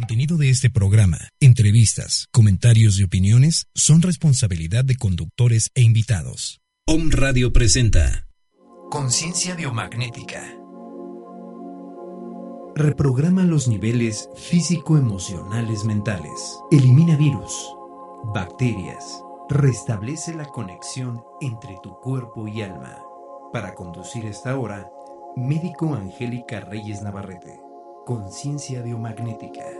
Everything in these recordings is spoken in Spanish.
contenido de este programa, entrevistas, comentarios y opiniones son responsabilidad de conductores e invitados. Om Radio presenta Conciencia biomagnética. Reprograma los niveles físico-emocionales mentales. Elimina virus, bacterias. Restablece la conexión entre tu cuerpo y alma. Para conducir esta hora, médico Angélica Reyes Navarrete. Conciencia biomagnética.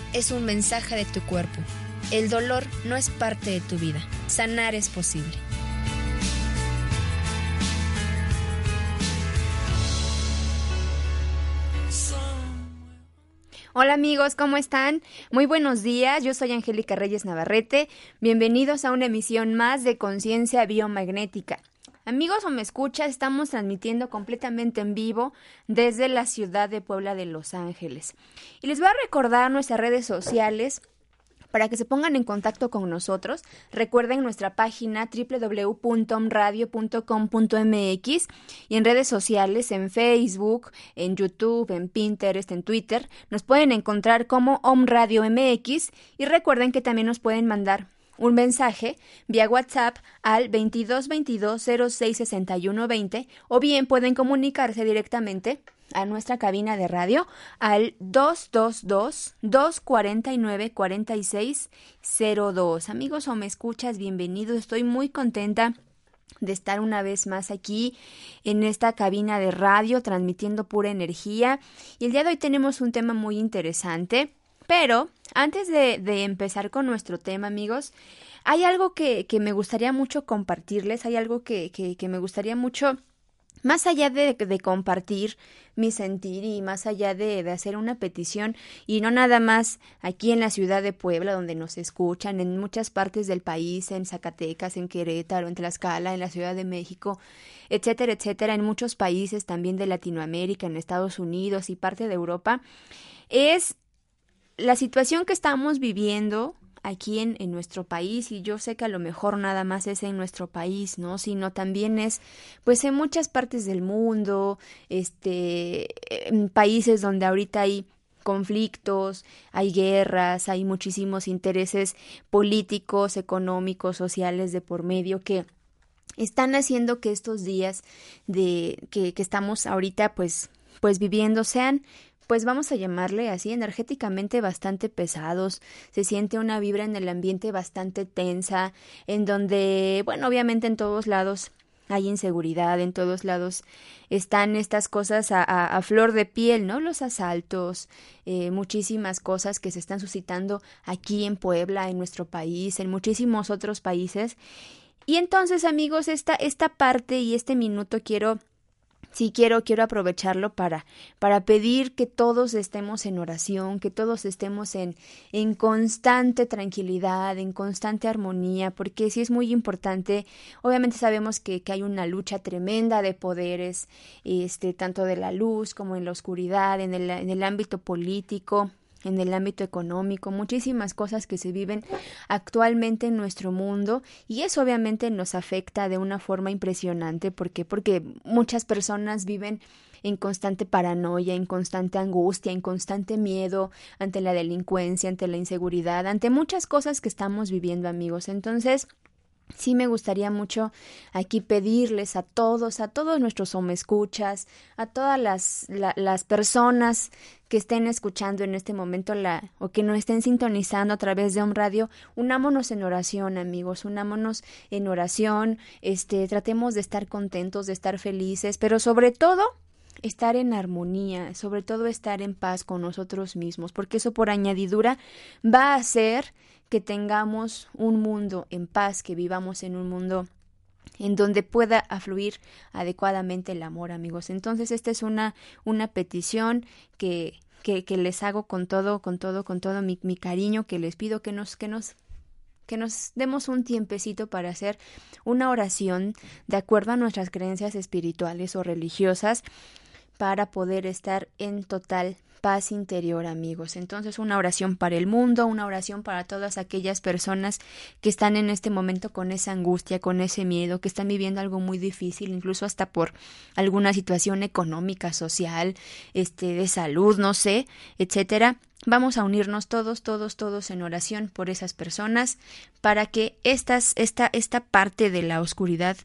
es un mensaje de tu cuerpo. El dolor no es parte de tu vida. Sanar es posible. Hola amigos, ¿cómo están? Muy buenos días, yo soy Angélica Reyes Navarrete. Bienvenidos a una emisión más de Conciencia Biomagnética. Amigos o me escuchas, estamos transmitiendo completamente en vivo desde la ciudad de Puebla de Los Ángeles. Y les voy a recordar nuestras redes sociales para que se pongan en contacto con nosotros. Recuerden nuestra página www.omradio.com.mx y en redes sociales, en Facebook, en YouTube, en Pinterest, en Twitter, nos pueden encontrar como Om Radio MX y recuerden que también nos pueden mandar un mensaje vía WhatsApp al 22 22 06 61 20 o bien pueden comunicarse directamente a nuestra cabina de radio al 222 249 4602. Amigos o me escuchas, bienvenidos. Estoy muy contenta de estar una vez más aquí en esta cabina de radio transmitiendo pura energía. Y el día de hoy tenemos un tema muy interesante, pero antes de, de empezar con nuestro tema, amigos, hay algo que, que, me gustaría mucho compartirles, hay algo que, que, que me gustaría mucho, más allá de, compartir mi sentir y más allá de, de, hacer una petición, y no nada más aquí en la ciudad de Puebla, donde nos escuchan, en muchas partes del país, en Zacatecas, en Querétaro, en Tlaxcala, en la Ciudad de México, etcétera, etcétera, en muchos países también de Latinoamérica, en Estados Unidos y parte de Europa, es la situación que estamos viviendo aquí en, en, nuestro país y yo sé que a lo mejor nada más es en nuestro país, ¿no? Sino también es pues en muchas partes del mundo, este, en países donde ahorita hay conflictos, hay guerras, hay muchísimos intereses políticos, económicos, sociales de por medio que están haciendo que estos días de que, que estamos ahorita pues pues viviendo sean pues vamos a llamarle así, energéticamente bastante pesados, se siente una vibra en el ambiente bastante tensa, en donde, bueno, obviamente en todos lados hay inseguridad, en todos lados están estas cosas a, flor de piel, ¿no? Los asaltos, eh, muchísimas cosas que se están suscitando aquí en Puebla, en nuestro país, en muchísimos otros países. Y entonces, amigos, esta, esta parte y este minuto quiero sí quiero, quiero aprovecharlo para, para pedir que todos estemos en oración, que todos estemos en, en constante tranquilidad, en constante armonía, porque sí es muy importante. Obviamente sabemos que, que hay una lucha tremenda de poderes, este, tanto de la luz como en la oscuridad, en el, en el ámbito político, en el ámbito económico, muchísimas cosas que se viven actualmente en nuestro mundo y eso obviamente nos afecta de una forma impresionante porque porque muchas personas viven en constante paranoia, en constante angustia, en constante miedo ante la delincuencia, ante la inseguridad, ante muchas cosas que estamos viviendo, amigos. Entonces, sí me gustaría mucho aquí pedirles a todos, a todos nuestros homescuchas, a todas las, las personas que estén escuchando en este momento la, o que nos estén sintonizando a través de un radio, unámonos en oración, amigos, unámonos en oración, este, tratemos de estar contentos, de estar felices, pero sobre todo estar en armonía, sobre todo estar en paz con nosotros mismos, porque eso por añadidura va a hacer que tengamos un mundo en paz, que vivamos en un mundo en donde pueda afluir adecuadamente el amor, amigos. Entonces, esta es una, una petición que, que, que les hago con todo, con todo, con todo mi, mi cariño, que les pido que nos, que nos que nos demos un tiempecito para hacer una oración de acuerdo a nuestras creencias espirituales o religiosas para poder estar en total paz interior, amigos. Entonces, una oración para el mundo, una oración para todas aquellas personas que están en este momento con esa angustia, con ese miedo, que están viviendo algo muy difícil, incluso hasta por alguna situación económica, social, este, de salud, no sé, etcétera. Vamos a unirnos todos, todos, todos en oración por esas personas para que estas, esta, esta parte de la oscuridad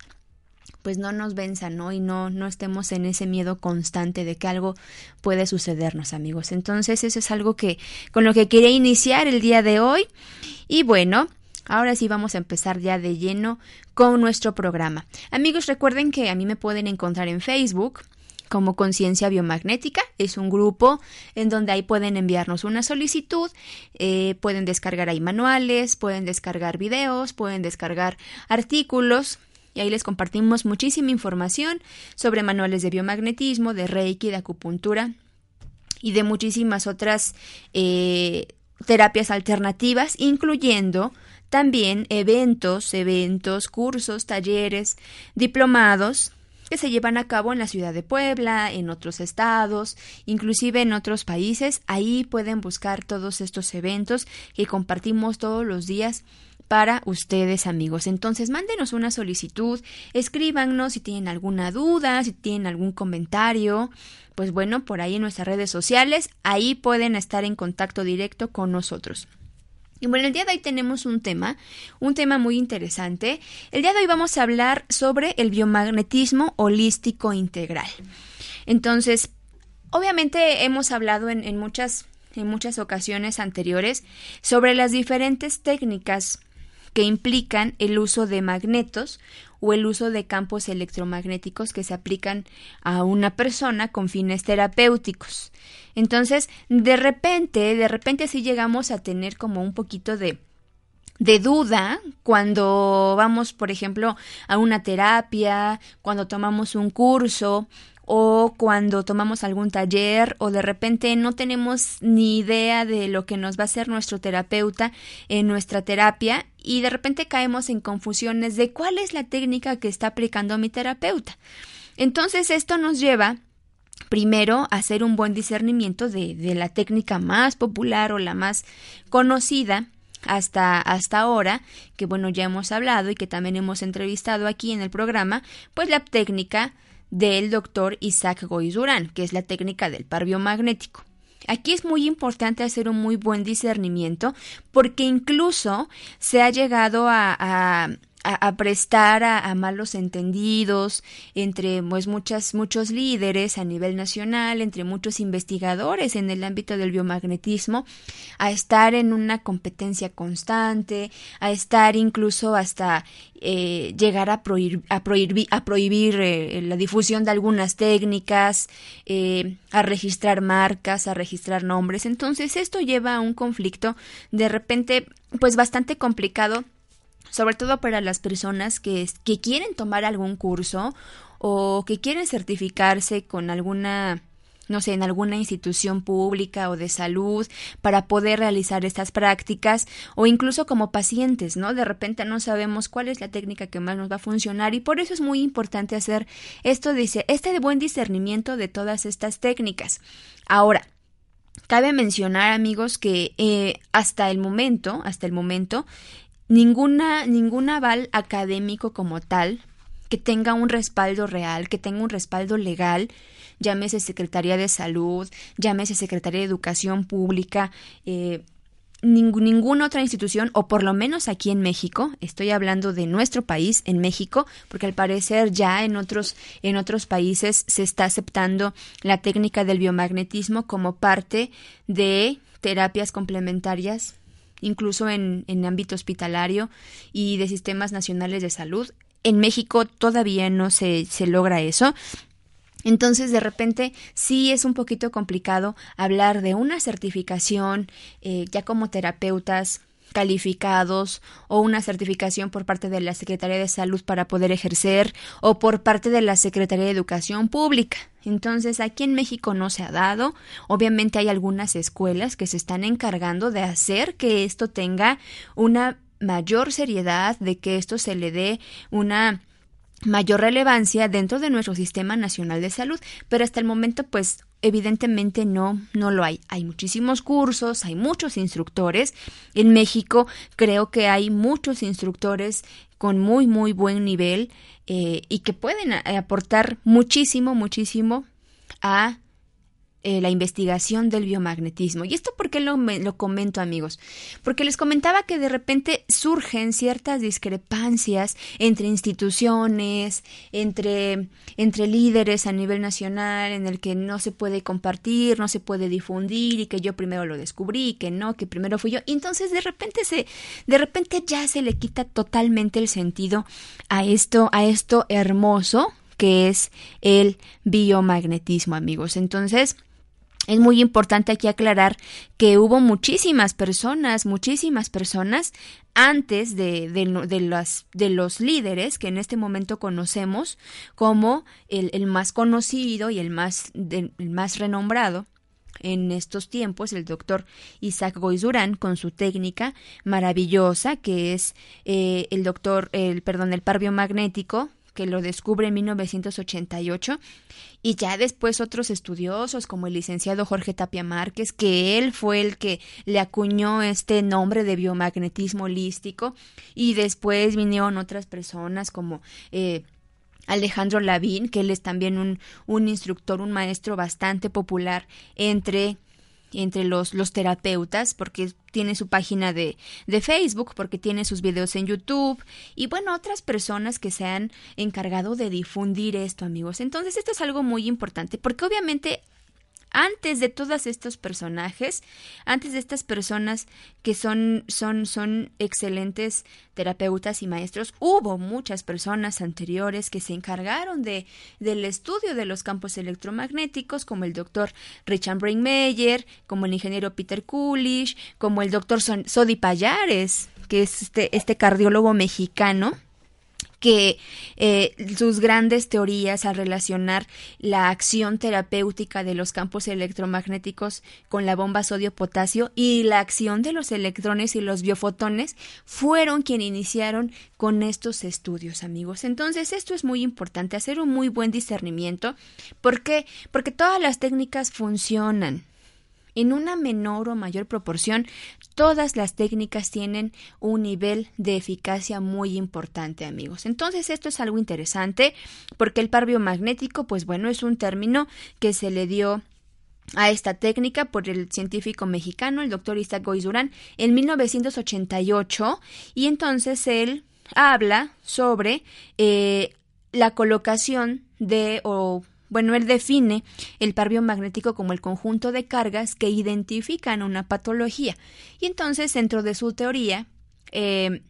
pues no nos venzan, ¿no? Y no, no estemos en ese miedo constante de que algo puede sucedernos, amigos. Entonces, eso es algo que, con lo que quería iniciar el día de hoy. Y bueno, Ahora sí vamos a empezar ya de lleno con nuestro programa. Amigos, recuerden que a mí me pueden encontrar en Facebook como Conciencia Biomagnética. Es un grupo en donde ahí pueden enviarnos una solicitud, eh, pueden descargar ahí manuales, pueden descargar videos, pueden descargar artículos y ahí les compartimos muchísima información sobre manuales de biomagnetismo, de reiki, de acupuntura y de muchísimas otras eh, terapias alternativas, incluyendo también eventos, eventos, cursos, talleres, diplomados que se llevan a cabo en la ciudad de Puebla, en otros estados, inclusive en otros países. Ahí pueden buscar todos estos eventos que compartimos todos los días para ustedes amigos. Entonces mándenos una solicitud, escríbanos si tienen alguna duda, si tienen algún comentario, pues bueno, por ahí en nuestras redes sociales, ahí pueden estar en contacto directo con nosotros. Y bueno, el día de hoy tenemos un tema, un tema muy interesante. El día de hoy vamos a hablar sobre el biomagnetismo holístico integral. Entonces, obviamente hemos hablado en, en muchas en muchas ocasiones anteriores sobre las diferentes técnicas que implican el uso de magnetos o el uso de campos electromagnéticos que se aplican a una persona con fines terapéuticos. Entonces, de repente, de repente sí llegamos a tener como un poquito de de duda cuando vamos, por ejemplo, a una terapia, cuando tomamos un curso o cuando tomamos algún taller o de repente no tenemos ni idea de lo que nos va a hacer nuestro terapeuta en nuestra terapia y de repente caemos en confusiones de cuál es la técnica que está aplicando mi terapeuta. Entonces esto nos lleva primero a hacer un buen discernimiento de, de la técnica más popular o la más conocida hasta, hasta ahora, que bueno, ya hemos hablado y que también hemos entrevistado aquí en el programa, pues la técnica del doctor Isaac Goizurán, que es la técnica del par biomagnético. Aquí es muy importante hacer un muy buen discernimiento porque incluso se ha llegado a, a, prestar a, malos entendidos entre pues, muchas, muchos líderes a nivel nacional, entre muchos investigadores en el ámbito del biomagnetismo, a estar en una competencia constante, a estar incluso hasta eh, llegar a prohibir, a prohibir, a prohibir eh, la difusión de algunas técnicas, eh, a registrar marcas, a registrar nombres. Entonces esto lleva a un conflicto de repente pues bastante complicado sobre todo para las personas que, que quieren tomar algún curso o que quieren certificarse con alguna no sé, en alguna institución pública o de salud para poder realizar estas prácticas o incluso como pacientes, ¿no? De repente no sabemos cuál es la técnica que más nos va a funcionar y por eso es muy importante hacer esto, dice, este buen discernimiento de todas estas técnicas. Ahora, cabe mencionar, amigos, que eh, hasta el momento, hasta el momento, ninguna, ningún aval académico como tal que tenga un respaldo real, que tenga un respaldo legal, llámese Secretaría de Salud, llámese Secretaría de Educación Pública, eh, ninguna otra institución, o por lo menos aquí en México, estoy hablando de nuestro país, en México, porque al parecer ya en otros, en otros países se está aceptando la técnica del biomagnetismo como parte de terapias complementarias, incluso en, en ámbito hospitalario y de sistemas nacionales de salud. En México todavía no se, se logra eso, entonces, de repente, sí es un poquito complicado hablar de una certificación eh, ya como terapeutas calificados o una certificación por parte de la Secretaría de Salud para poder ejercer o por parte de la Secretaría de Educación Pública. Entonces, aquí en México no se ha dado. Obviamente hay algunas escuelas que se están encargando de hacer que esto tenga una mayor seriedad, de que esto se le dé una mayor relevancia dentro de nuestro sistema nacional de salud, pero hasta el momento pues evidentemente no no lo hay. Hay muchísimos cursos, hay muchos instructores. En México creo que hay muchos instructores con muy muy buen nivel eh, y que pueden aportar muchísimo muchísimo a eh, la investigación del biomagnetismo. ¿Y esto por qué lo, lo comento, amigos? Porque les comentaba que de repente surgen ciertas discrepancias entre instituciones, entre, entre líderes a nivel nacional, en el que no se puede compartir, no se puede difundir, y que yo primero lo descubrí, que no, que primero fui yo. Y entonces de repente se, de repente ya se le quita totalmente el sentido a esto, a esto hermoso que es el biomagnetismo, amigos. Entonces, es muy importante aquí aclarar que hubo muchísimas personas, muchísimas personas antes de, de, las, de los líderes que en este momento conocemos como el, el más conocido y el más, el más renombrado en estos tiempos, el doctor Isaac Goizurán, con su técnica maravillosa, que es eh, el doctor, el, perdón, el par biomagnético, que lo descubre en 1988, y ya después otros estudiosos como el licenciado Jorge Tapia Márquez, que él fue el que le acuñó este nombre de biomagnetismo holístico, y después vinieron otras personas como eh, Alejandro Lavín, que él es también un, un instructor, un maestro bastante popular entre entre los, los terapeutas, porque tiene su página de, de Facebook, porque tiene sus videos en YouTube y bueno, otras personas que se han encargado de difundir esto, amigos. Entonces, esto es algo muy importante, porque obviamente antes de todos estos personajes, antes de estas personas que son, son, son excelentes terapeutas y maestros, hubo muchas personas anteriores que se encargaron de, del estudio de los campos electromagnéticos, como el doctor Richard Brainmeyer, como el ingeniero Peter Coolidge, como el doctor Sodi Payares, que es este, este cardiólogo mexicano que eh, sus grandes teorías al relacionar la acción terapéutica de los campos electromagnéticos con la bomba sodio-potasio y la acción de los electrones y los biofotones fueron quienes iniciaron con estos estudios, amigos. Entonces, esto es muy importante, hacer un muy buen discernimiento. ¿Por qué? Porque todas las técnicas funcionan en una menor o mayor proporción, todas las técnicas tienen un nivel de eficacia muy importante, amigos. Entonces, esto es algo interesante porque el par biomagnético, pues bueno, es un término que se le dio a esta técnica por el científico mexicano, el doctor Isaac Goizurán, en 1988, y entonces él habla sobre eh, la colocación de o bueno, él define el par biomagnético como el conjunto de cargas que identifican una patología. Y entonces, dentro de su teoría, eh,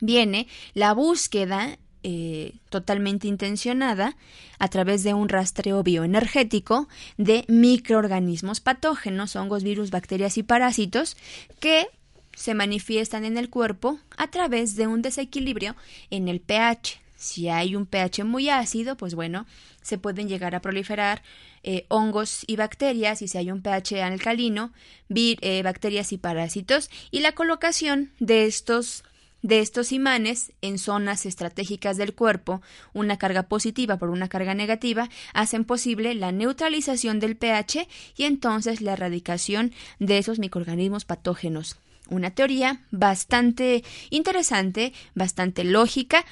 viene la búsqueda eh, totalmente intencionada a través de un rastreo bioenergético de microorganismos patógenos, hongos, virus, bacterias y parásitos que se manifiestan en el cuerpo a través de un desequilibrio en el pH. Si hay un pH muy ácido, pues bueno, se pueden llegar a proliferar eh, hongos y bacterias, y si hay un pH alcalino, eh, bacterias y parásitos, y la colocación de estos de estos imanes en zonas estratégicas del cuerpo, una carga positiva por una carga negativa, hacen posible la neutralización del pH y entonces la erradicación de esos microorganismos patógenos. Una teoría bastante interesante, bastante lógica,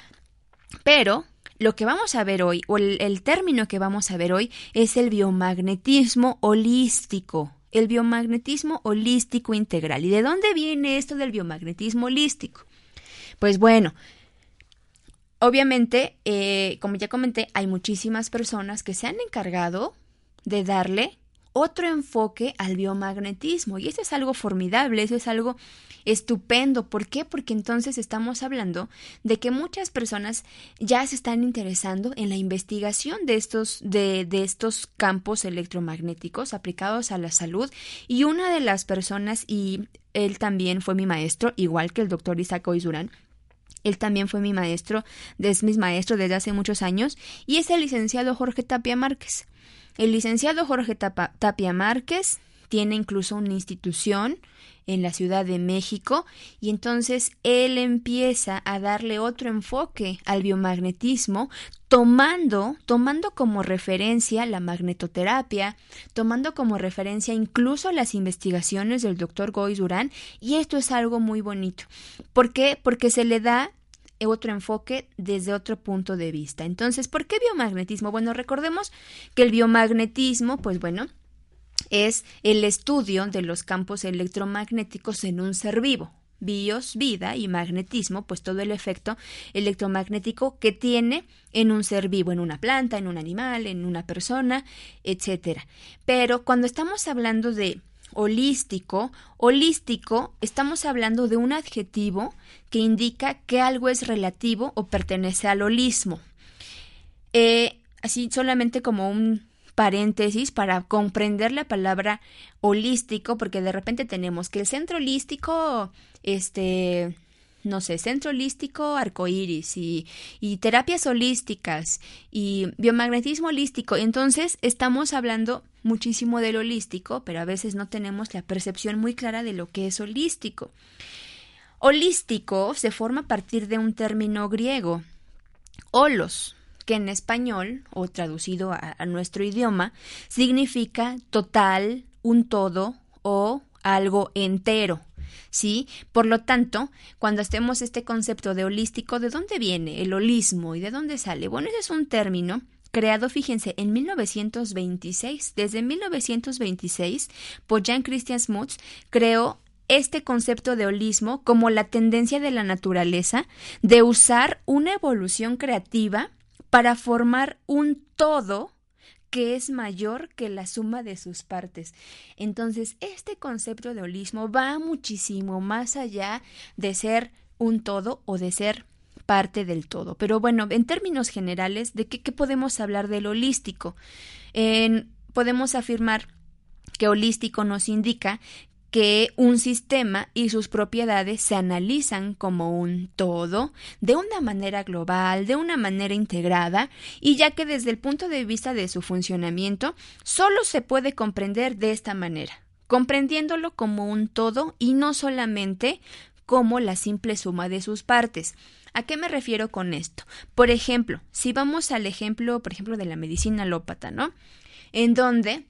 pero lo que vamos a ver hoy, o el, término que vamos a ver hoy, es el biomagnetismo holístico el biomagnetismo holístico integral. ¿Y de dónde viene esto del biomagnetismo holístico? Pues bueno, obviamente, eh, como ya comenté, hay muchísimas personas que se han encargado de darle otro enfoque al biomagnetismo. Y eso es algo formidable, eso es algo estupendo. ¿Por qué? Porque entonces estamos hablando de que muchas personas ya se están interesando en la investigación de estos, de, de estos campos electromagnéticos aplicados a la salud. Y una de las personas, y él también fue mi maestro, igual que el doctor Isaac Oizurán, él también fue mi maestro, es mi maestro desde hace muchos años, y es el licenciado Jorge Tapia Márquez. El licenciado Jorge Tapia Márquez tiene incluso una institución en la Ciudad de México y entonces él empieza a darle otro enfoque al biomagnetismo tomando tomando como referencia la magnetoterapia, tomando como referencia incluso las investigaciones del doctor Goy Durán y esto es algo muy bonito. ¿Por qué? Porque se le da otro enfoque desde otro punto de vista. Entonces, ¿por qué biomagnetismo? Bueno, recordemos que el biomagnetismo, pues bueno, es el estudio de los campos electromagnéticos en un ser vivo. Bios, vida y magnetismo, pues todo el efecto electromagnético que tiene en un ser vivo, en una planta, en un animal, en una persona, etcétera. Pero cuando estamos hablando de holístico, holístico, estamos hablando de un adjetivo que indica que algo es relativo o pertenece al holismo. Eh, así solamente como un paréntesis para comprender la palabra holístico, porque de repente tenemos que el centro holístico, este, no sé, centro holístico arcoíris y, y terapias holísticas y biomagnetismo holístico. Entonces estamos hablando muchísimo del holístico, pero a veces no tenemos la percepción muy clara de lo que es holístico. Holístico se forma a partir de un término griego, holos, que en español, o traducido a, a nuestro idioma, significa total, un todo o algo entero. ¿Sí? Por lo tanto, cuando estemos este concepto de holístico, ¿de dónde viene el holismo y de dónde sale? Bueno, ese es un término creado, fíjense, en 1926. Desde 1926, por Jan Christian Smuts creó este concepto de holismo como la tendencia de la naturaleza de usar una evolución creativa para formar un todo que es mayor que la suma de sus partes. Entonces, este concepto de holismo va muchísimo más allá de ser un todo o de ser parte del todo. Pero bueno, en términos generales, ¿de qué, podemos hablar del holístico? podemos afirmar que holístico nos indica que un sistema y sus propiedades se analizan como un todo, de una manera global, de una manera integrada, y ya que desde el punto de vista de su funcionamiento, solo se puede comprender de esta manera, comprendiéndolo como un todo y no solamente como la simple suma de sus partes. ¿A qué me refiero con esto? Por ejemplo, si vamos al ejemplo, por ejemplo, de la medicina alópata, ¿no? En donde,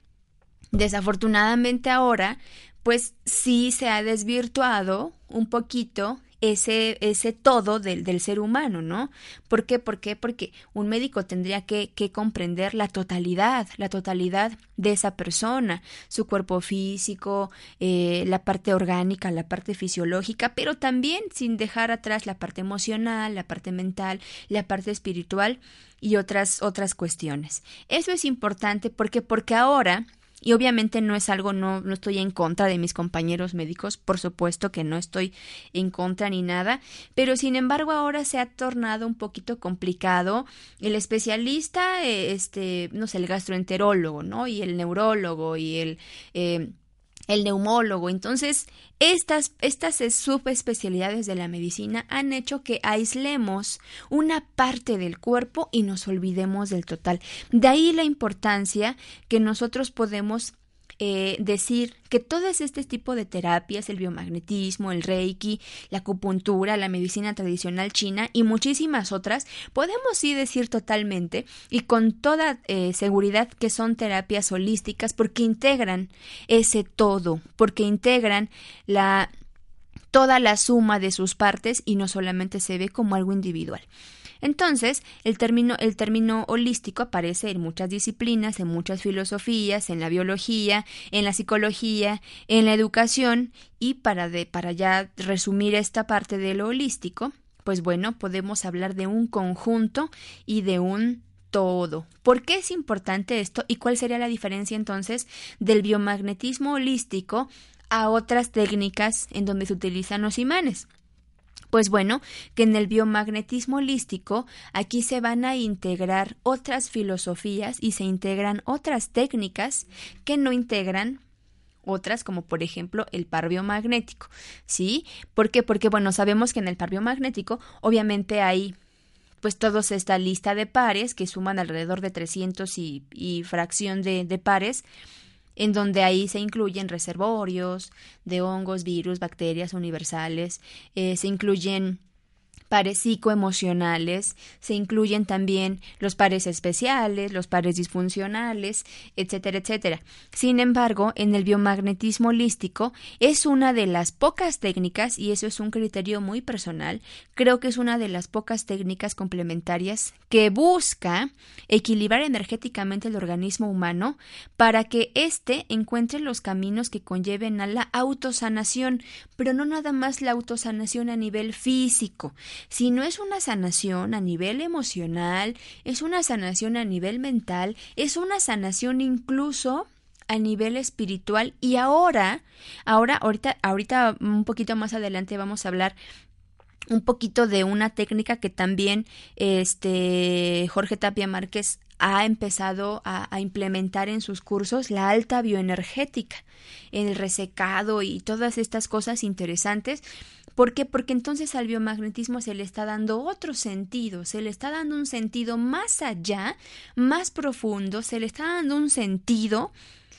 desafortunadamente ahora, pues sí se ha desvirtuado un poquito ese, ese todo del, del, ser humano, ¿no? ¿Por qué? ¿Por qué? Porque un médico tendría que, que, comprender la totalidad, la totalidad de esa persona, su cuerpo físico, eh, la parte orgánica, la parte fisiológica, pero también sin dejar atrás la parte emocional, la parte mental, la parte espiritual y otras, otras cuestiones. Eso es importante porque, porque ahora y obviamente no es algo, no, no estoy en contra de mis compañeros médicos, por supuesto que no estoy en contra ni nada, pero sin embargo ahora se ha tornado un poquito complicado. El especialista, eh, este, no sé, el gastroenterólogo, ¿no? Y el neurólogo y el... Eh, el neumólogo. Entonces, estas, estas subespecialidades de la medicina han hecho que aislemos una parte del cuerpo y nos olvidemos del total. De ahí la importancia que nosotros podemos eh, decir que todo este tipo de terapias, el biomagnetismo, el reiki, la acupuntura, la medicina tradicional china y muchísimas otras, podemos sí decir totalmente y con toda eh, seguridad que son terapias holísticas porque integran ese todo, porque integran la toda la suma de sus partes y no solamente se ve como algo individual. Entonces, el término, el término holístico aparece en muchas disciplinas, en muchas filosofías, en la biología, en la psicología, en la educación, y para, de, para ya resumir esta parte de lo holístico, pues bueno, podemos hablar de un conjunto y de un todo. ¿Por qué es importante esto y cuál sería la diferencia entonces del biomagnetismo holístico a otras técnicas en donde se utilizan los imanes? Pues bueno, que en el biomagnetismo holístico aquí se van a integrar otras filosofías y se integran otras técnicas que no integran otras como por ejemplo el par biomagnético, ¿sí? ¿Por qué? Porque bueno, sabemos que en el par biomagnético obviamente hay pues todos esta lista de pares que suman alrededor de 300 y, y fracción de, de pares en donde ahí se incluyen reservorios de hongos, virus, bacterias universales, eh, se incluyen pares psicoemocionales, se incluyen también los pares especiales, los pares disfuncionales, etcétera, etcétera. Sin embargo, en el biomagnetismo holístico es una de las pocas técnicas, y eso es un criterio muy personal, creo que es una de las pocas técnicas complementarias que busca equilibrar energéticamente el organismo humano para que éste encuentre los caminos que conlleven a la autosanación, pero no nada más la autosanación a nivel físico, si no es una sanación a nivel emocional, es una sanación a nivel mental, es una sanación incluso a nivel espiritual. Y ahora, ahora, ahorita, ahorita un poquito más adelante vamos a hablar un poquito de una técnica que también este Jorge Tapia Márquez ha empezado a, a, implementar en sus cursos la alta bioenergética, el resecado y todas estas cosas interesantes ¿Por qué? Porque entonces al biomagnetismo se le está dando otro sentido, se le está dando un sentido más allá, más profundo, se le está dando un sentido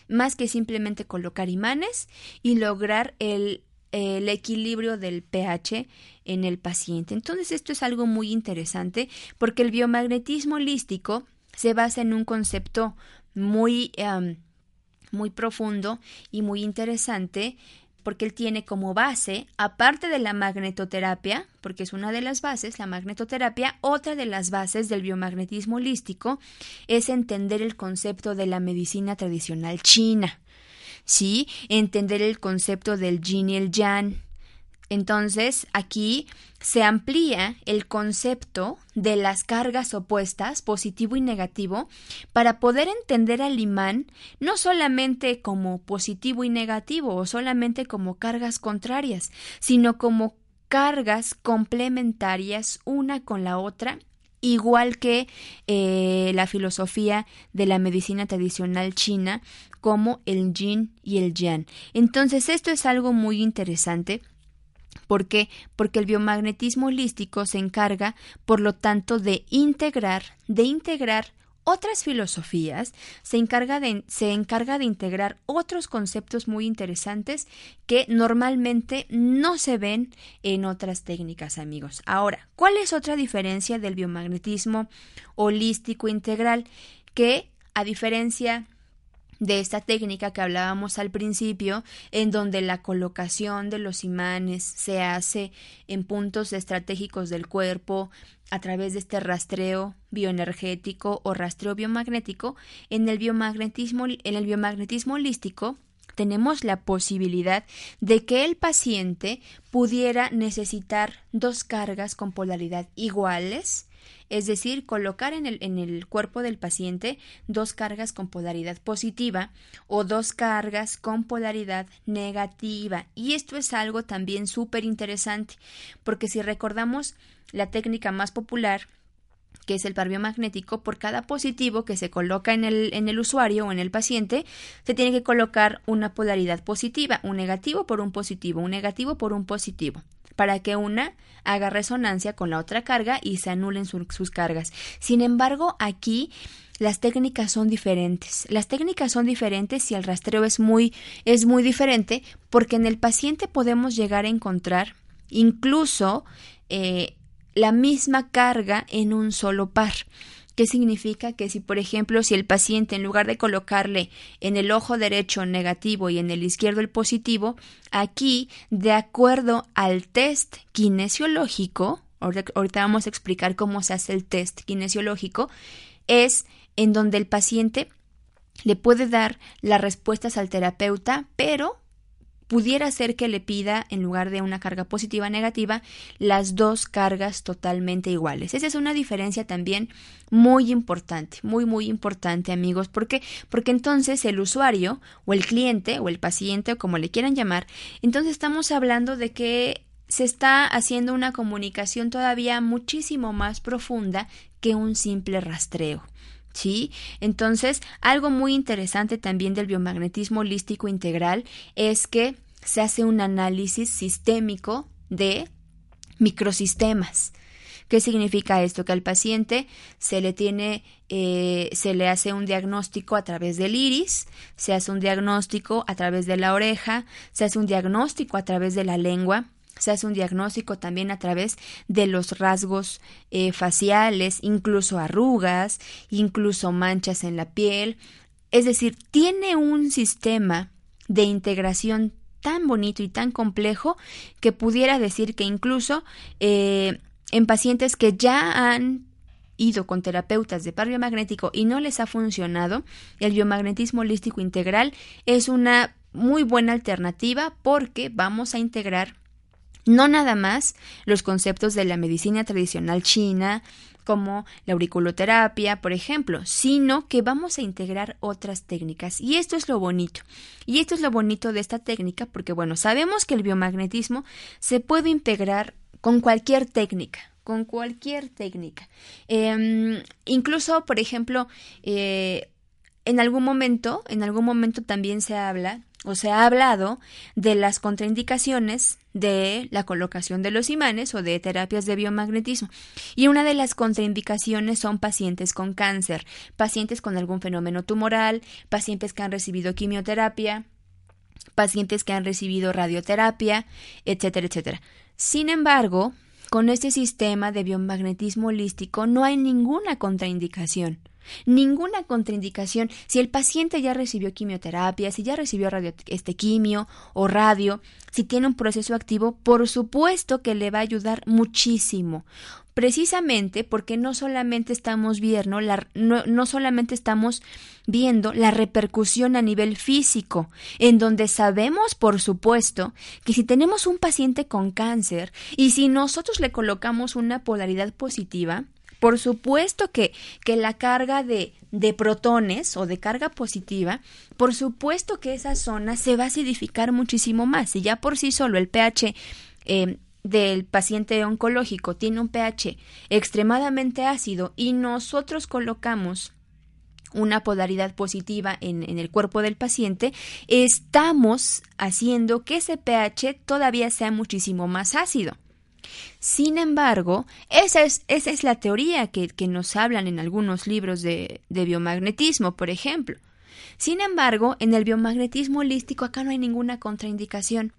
más que simplemente colocar imanes y lograr el, equilibrio del pH en el paciente. Entonces esto es algo muy interesante porque el biomagnetismo holístico se basa en un concepto muy, muy profundo y muy interesante porque él tiene como base, aparte de la magnetoterapia, porque es una de las bases, la magnetoterapia, otra de las bases del biomagnetismo holístico es entender el concepto de la medicina tradicional china. ¿Sí? Entender el concepto del yin y el yang, entonces, aquí se amplía el concepto de las cargas opuestas, positivo y negativo, para poder entender al imán no solamente como positivo y negativo o solamente como cargas contrarias, sino como cargas complementarias una con la otra igual que eh, la filosofía de la medicina tradicional china como el yin y el yang. Entonces esto es algo muy interesante ¿Por qué? Porque el biomagnetismo holístico se encarga, por lo tanto, de integrar, de integrar otras filosofías, se encarga, de, se encarga de integrar otros conceptos muy interesantes que normalmente no se ven en otras técnicas, amigos. Ahora, ¿cuál es otra diferencia del biomagnetismo holístico integral? Que, a diferencia de esta técnica que hablábamos al principio, en donde la colocación de los imanes se hace en puntos estratégicos del cuerpo a través de este rastreo bioenergético o rastreo biomagnético, en el biomagnetismo, en el biomagnetismo holístico tenemos la posibilidad de que el paciente pudiera necesitar dos cargas con polaridad iguales es decir, colocar en el, cuerpo del paciente dos cargas con polaridad positiva o dos cargas con polaridad negativa. Y esto es algo también súper interesante, porque si recordamos la técnica más popular, que es el par biomagnético, por cada positivo que se coloca en el usuario o en el paciente, se tiene que colocar una polaridad positiva, un negativo por un positivo, un negativo por un positivo para que una haga resonancia con la otra carga y se anulen sus cargas. Sin embargo, aquí las técnicas son diferentes. Las técnicas son diferentes y el rastreo es muy, es muy diferente porque en el paciente podemos llegar a encontrar incluso eh, la misma carga en un solo par. ¿Qué significa? Que si, por ejemplo, si el paciente, en lugar de colocarle en el ojo derecho negativo y en el izquierdo el positivo, aquí, de acuerdo al test kinesiológico, ahorita vamos a explicar cómo se hace el test kinesiológico, es en donde el paciente le puede dar las respuestas al terapeuta, pero pudiera ser que le pida, en lugar de una carga positiva negativa, las dos cargas totalmente iguales. Esa es una diferencia también muy importante, muy, muy importante, amigos. ¿Por qué? Porque entonces el usuario, o el cliente, o el paciente, o como le quieran llamar, entonces estamos hablando de que se está haciendo una comunicación todavía muchísimo más profunda que un simple rastreo. ¿Sí? Entonces, algo muy interesante también del biomagnetismo holístico integral es que se hace un análisis sistémico de microsistemas. ¿Qué significa esto? Que al paciente se le tiene, eh, se le hace un diagnóstico a través del iris, se hace un diagnóstico a través de la oreja, se hace un diagnóstico a través de la lengua, se hace un diagnóstico también a través de los rasgos eh, faciales, incluso arrugas, incluso manchas en la piel. Es decir, tiene un sistema de integración tan bonito y tan complejo que pudiera decir que incluso eh, en pacientes que ya han ido con terapeutas de par biomagnético y no les ha funcionado, el biomagnetismo holístico integral es una muy buena alternativa porque vamos a integrar no nada más los conceptos de la medicina tradicional china, como la auriculoterapia, por ejemplo, sino que vamos a integrar otras técnicas. Y esto es lo bonito. Y esto es lo bonito de esta técnica, porque bueno, sabemos que el biomagnetismo se puede integrar con cualquier técnica, con cualquier técnica. Em, incluso, por ejemplo, eh, en algún momento, en algún momento también se habla o se ha hablado de las contraindicaciones de la colocación de los imanes o de terapias de biomagnetismo. Y una de las contraindicaciones son pacientes con cáncer, pacientes con algún fenómeno tumoral, pacientes que han recibido quimioterapia, pacientes que han recibido radioterapia, etcétera, etcétera. Sin embargo, con este sistema de biomagnetismo holístico no hay ninguna contraindicación. Ninguna contraindicación si el paciente ya recibió quimioterapia, si ya recibió radio, este quimio o radio, si tiene un proceso activo, por supuesto que le va a ayudar muchísimo. Precisamente porque no solamente estamos viendo la, no, no solamente estamos viendo la repercusión a nivel físico, en donde sabemos, por supuesto, que si tenemos un paciente con cáncer y si nosotros le colocamos una polaridad positiva, por supuesto que, que la carga de, de, protones o de carga positiva, por supuesto que esa zona se va a acidificar muchísimo más. Si ya por sí solo el pH eh, del paciente oncológico tiene un pH extremadamente ácido y nosotros colocamos una polaridad positiva en, en, el cuerpo del paciente, estamos haciendo que ese pH todavía sea muchísimo más ácido. Sin embargo, esa es, esa es la teoría que, nos hablan en algunos libros de, de biomagnetismo, por ejemplo. Sin embargo, en el biomagnetismo holístico acá no hay ninguna contraindicación,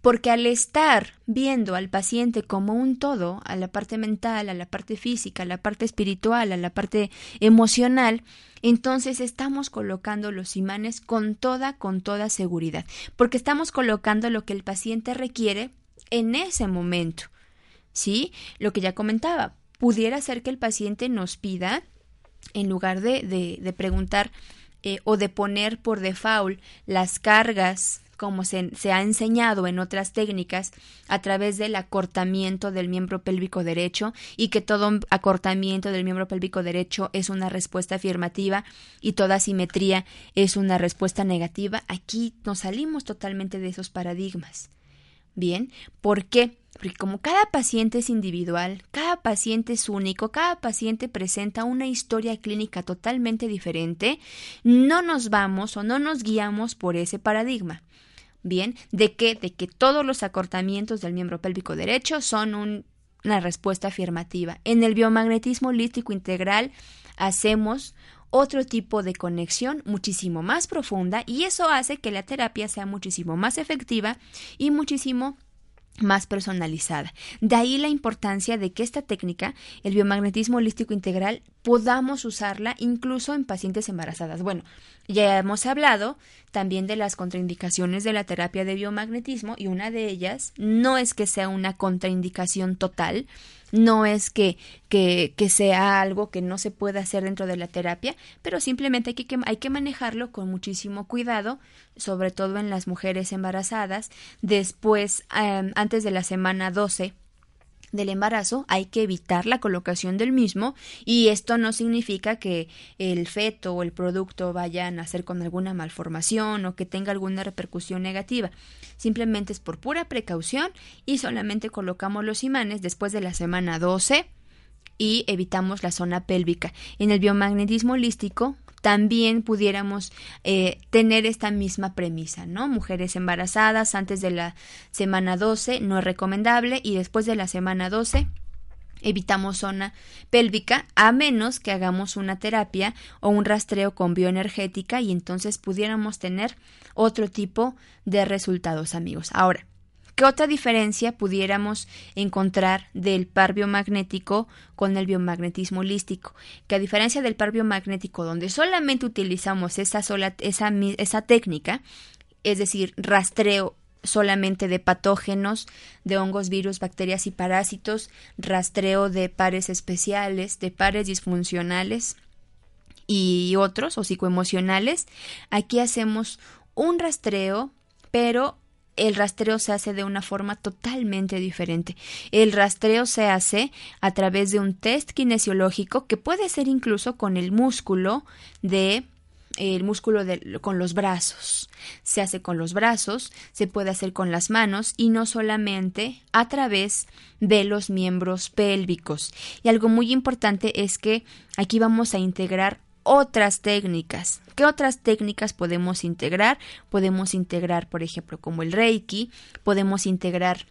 porque al estar viendo al paciente como un todo, a la parte mental, a la parte física, a la parte espiritual, a la parte emocional, entonces estamos colocando los imanes con toda, con toda seguridad, porque estamos colocando lo que el paciente requiere en ese momento. ¿Sí? Lo que ya comentaba, pudiera ser que el paciente nos pida, en lugar de, de, de preguntar eh, o de poner por default las cargas como se, se, ha enseñado en otras técnicas, a través del acortamiento del miembro pélvico derecho y que todo acortamiento del miembro pélvico derecho es una respuesta afirmativa y toda simetría es una respuesta negativa, aquí nos salimos totalmente de esos paradigmas. Bien, ¿por qué? Porque como cada paciente es individual, cada paciente es único, cada paciente presenta una historia clínica totalmente diferente, no nos vamos o no nos guiamos por ese paradigma. Bien, ¿de qué? De que todos los acortamientos del miembro pélvico derecho son un, una respuesta afirmativa. En el biomagnetismo holístico integral hacemos otro tipo de conexión muchísimo más profunda y eso hace que la terapia sea muchísimo más efectiva y muchísimo más personalizada. De ahí la importancia de que esta técnica, el biomagnetismo holístico integral, podamos usarla incluso en pacientes embarazadas. Bueno, ya hemos hablado también de las contraindicaciones de la terapia de biomagnetismo y una de ellas no es que sea una contraindicación total, no es que, que, que, sea algo que no se pueda hacer dentro de la terapia, pero simplemente hay que, hay que manejarlo con muchísimo cuidado, sobre todo en las mujeres embarazadas, después, eh, antes de la semana 12 del embarazo hay que evitar la colocación del mismo y esto no significa que el feto o el producto vaya a nacer con alguna malformación o que tenga alguna repercusión negativa. Simplemente es por pura precaución y solamente colocamos los imanes después de la semana 12 y evitamos la zona pélvica. En el biomagnetismo holístico también pudiéramos eh, tener esta misma premisa, ¿no? Mujeres embarazadas antes de la semana 12 no es recomendable y después de la semana 12 evitamos zona pélvica a menos que hagamos una terapia o un rastreo con bioenergética y entonces pudiéramos tener otro tipo de resultados amigos. Ahora, ¿Qué otra diferencia pudiéramos encontrar del par biomagnético con el biomagnetismo holístico? Que a diferencia del par biomagnético, donde solamente utilizamos esa, esa técnica, es decir, rastreo solamente de patógenos, de hongos, virus, bacterias y parásitos, rastreo de pares especiales, de pares disfuncionales y otros o psicoemocionales. Aquí hacemos un rastreo, pero el rastreo se hace de una forma totalmente diferente. El rastreo se hace a través de un test kinesiológico que puede ser incluso con el músculo de el músculo de, con los brazos. Se hace con los brazos, se puede hacer con las manos y no solamente a través de los miembros pélvicos. Y algo muy importante es que aquí vamos a integrar otras técnicas. ¿Qué otras técnicas podemos integrar? Podemos integrar, por ejemplo, como el Reiki, podemos integrar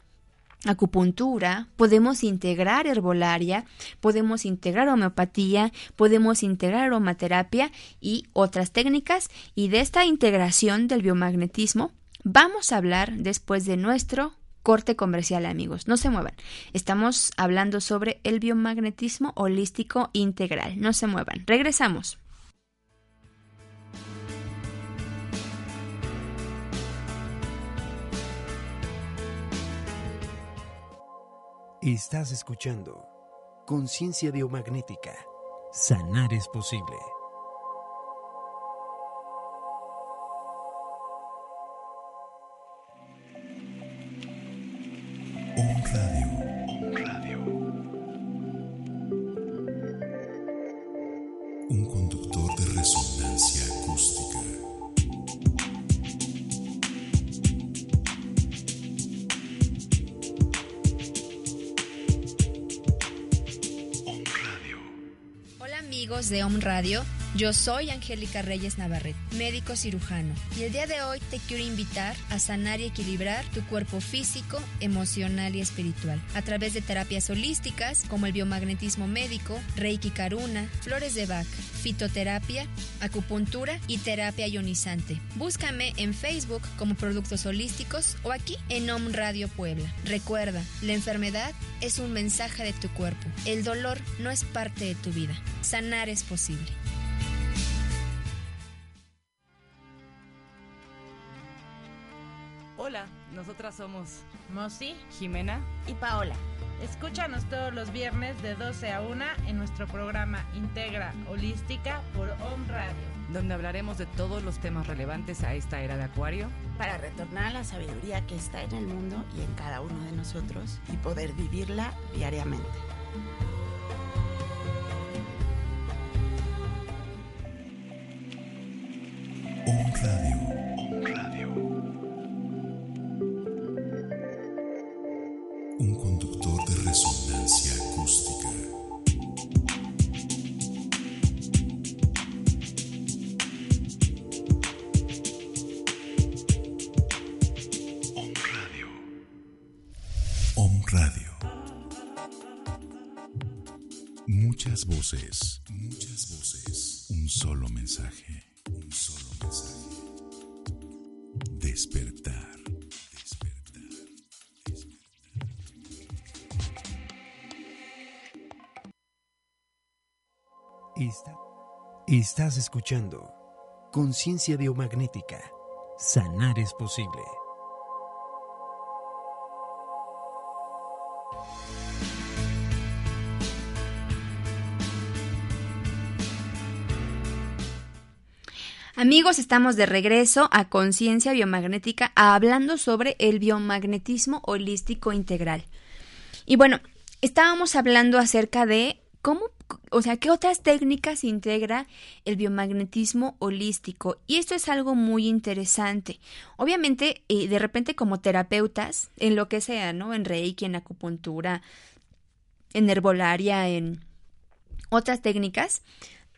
acupuntura, podemos integrar herbolaria, podemos integrar homeopatía, podemos integrar aromaterapia y otras técnicas y de esta integración del biomagnetismo vamos a hablar después de nuestro corte comercial, amigos. No se muevan. Estamos hablando sobre el biomagnetismo holístico integral. No se muevan. Regresamos. Estás escuchando Conciencia Biomagnética. Sanar es posible. De Home Radio, yo soy Angélica Reyes Navarrete, médico cirujano, y el día de hoy te quiero invitar a sanar y equilibrar tu cuerpo físico, emocional y espiritual a través de terapias holísticas como el biomagnetismo médico, Reiki Karuna, flores de Bach, fitoterapia, acupuntura y terapia ionizante. Búscame en Facebook como Productos Holísticos o aquí en Home Radio Puebla. Recuerda, la enfermedad es un mensaje de tu cuerpo. El dolor no es parte de tu vida. Sanar es posible. Nosotras somos Mosi Jimena. y Paola. Escúchanos todos los viernes de 12 a 1 en nuestro programa Integra Holística por Home Radio. donde hablaremos de todos los temas relevantes a esta era de Acuario. para retornar a la sabiduría que está en el mundo y en cada uno de nosotros y poder vivirla diariamente. Radio. Radio. Muchas voces, muchas voces. Un solo mensaje, un solo mensaje. Despertar. Despertar. Esta- estás escuchando Conciencia Biomagnética. Sanar es posible. Amigos, estamos de regreso a Conciencia Biomagnética hablando sobre el biomagnetismo holístico integral. Y bueno, estábamos hablando acerca de cómo, o sea, qué otras técnicas integra el biomagnetismo holístico. Y esto es algo muy interesante. Obviamente, eh, de repente como terapeutas, en lo que sea, ¿no? En Reiki, en acupuntura, en herbolaria, en otras técnicas,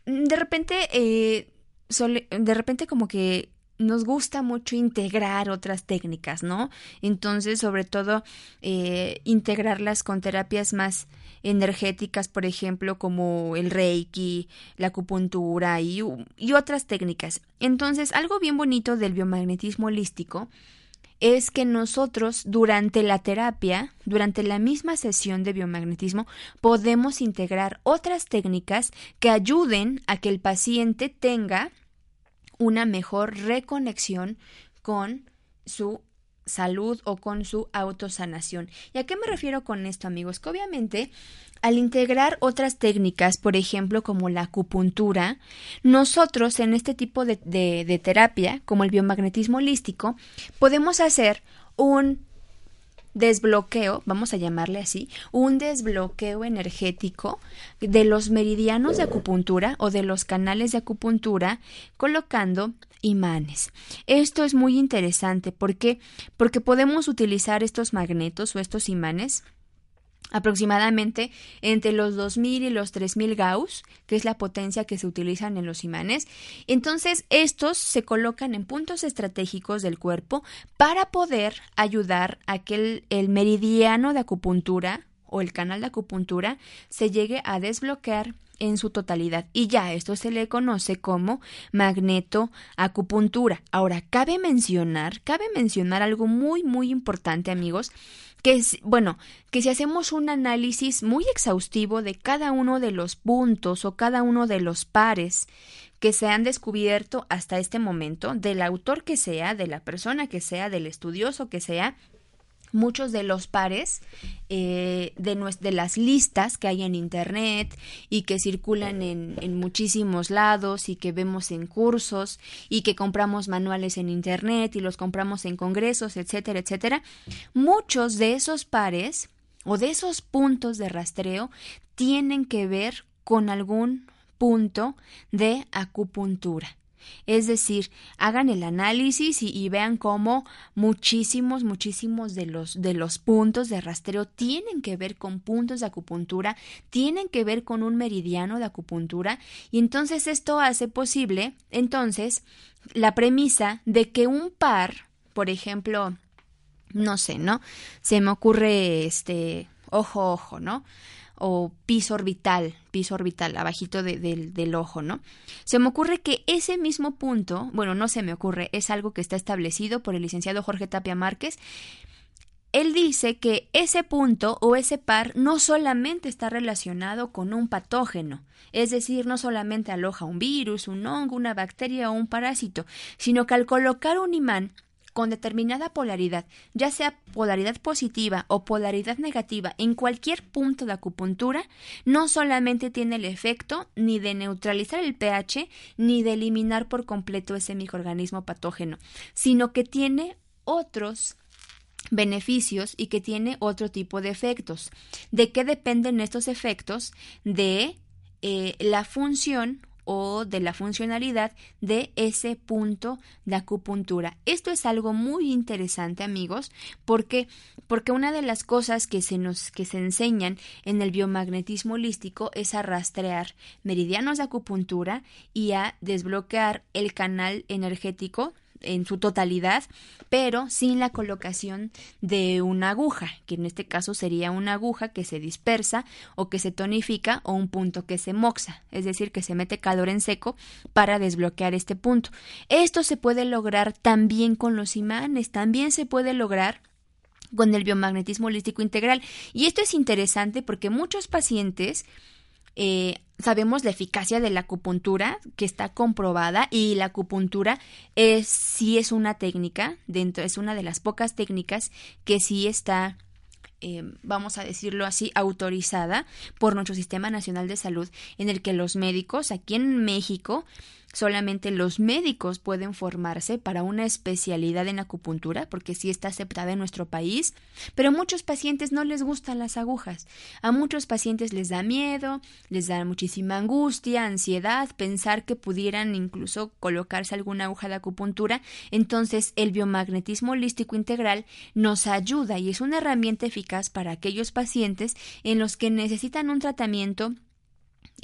de repente, eh, de repente como que nos gusta mucho integrar otras técnicas, ¿no? Entonces, sobre todo, eh, integrarlas con terapias más energéticas, por ejemplo, como el reiki, la acupuntura y, y otras técnicas. Entonces, algo bien bonito del biomagnetismo holístico es que nosotros durante la terapia, durante la misma sesión de biomagnetismo, podemos integrar otras técnicas que ayuden a que el paciente tenga una mejor reconexión con su salud o con su autosanación. ¿Y a qué me refiero con esto, amigos? Que obviamente al integrar otras técnicas, por ejemplo, como la acupuntura, nosotros en este tipo de, de- de terapia, como el biomagnetismo holístico, podemos hacer un desbloqueo, vamos a llamarle así, un desbloqueo energético de los meridianos de acupuntura o de los canales de acupuntura colocando imanes. Esto es muy interesante porque porque podemos utilizar estos magnetos o estos imanes aproximadamente entre los 2000 y los 3000 Gauss, que es la potencia que se utilizan en los imanes. Entonces, estos se colocan en puntos estratégicos del cuerpo para poder ayudar a que el, el meridiano de acupuntura o el canal de acupuntura se llegue a desbloquear en su totalidad y ya esto se le conoce como magnetoacupuntura. Ahora, cabe mencionar, cabe mencionar algo muy muy importante, amigos, que es, bueno, que si hacemos un análisis muy exhaustivo de cada uno de los puntos o cada uno de los pares que se han descubierto hasta este momento, del autor que sea, de la persona que sea, del estudioso que sea, muchos de los pares eh, de, de las listas que hay en internet y que circulan en, en muchísimos lados y que vemos en cursos y que compramos manuales en internet y los compramos en congresos, etcétera, etcétera. Muchos de esos pares o de esos puntos de rastreo tienen que ver con algún punto de acupuntura. Es decir, hagan el análisis y, vean cómo muchísimos, muchísimos de los, de los puntos de rastreo tienen que ver con puntos de acupuntura, tienen que ver con un meridiano de acupuntura, y entonces esto hace posible, entonces, la premisa de que un par, por ejemplo, no sé, ¿no? Se me ocurre este ojo ojo, ¿no? O piso orbital, piso orbital, abajito de- del- del ojo, ¿no? Se me ocurre que ese mismo punto, bueno, no se me ocurre, es algo que está establecido por el licenciado Jorge Tapia Márquez. Él dice que ese punto o ese par no solamente está relacionado con un patógeno, es decir, no solamente aloja un virus, un hongo, una bacteria o un parásito, sino que al colocar un imán con determinada polaridad, ya sea polaridad positiva o polaridad negativa en cualquier punto de acupuntura, no solamente tiene el efecto ni de neutralizar el pH ni de eliminar por completo ese microorganismo patógeno, sino que tiene otros beneficios y que tiene otro tipo de efectos. ¿De qué dependen estos efectos? De eh, la función o de la funcionalidad de ese punto de acupuntura. Esto es algo muy interesante, amigos, porque porque una de las cosas que se nos que se enseñan en el biomagnetismo holístico es a rastrear meridianos de acupuntura y a desbloquear el canal energético en su totalidad, pero sin la colocación de una aguja, que en este caso sería una aguja que se dispersa o que se tonifica o un punto que se moxa, es decir, que se mete calor en seco para desbloquear este punto. Esto se puede lograr también con los imanes, también se puede lograr con el biomagnetismo holístico integral. Y esto es interesante porque muchos pacientes eh, sabemos la eficacia de la acupuntura que está comprobada y la acupuntura es sí es una técnica dentro es una de las pocas técnicas que sí está eh, vamos a decirlo así, autorizada por nuestro Sistema Nacional de Salud, en el que los médicos aquí en México Solamente los médicos pueden formarse para una especialidad en acupuntura, porque sí está aceptada en nuestro país, pero a muchos pacientes no les gustan las agujas. A muchos pacientes les da miedo, les da muchísima angustia, ansiedad, pensar que pudieran incluso colocarse alguna aguja de acupuntura. Entonces, el biomagnetismo holístico integral nos ayuda y es una herramienta eficaz para aquellos pacientes en los que necesitan un tratamiento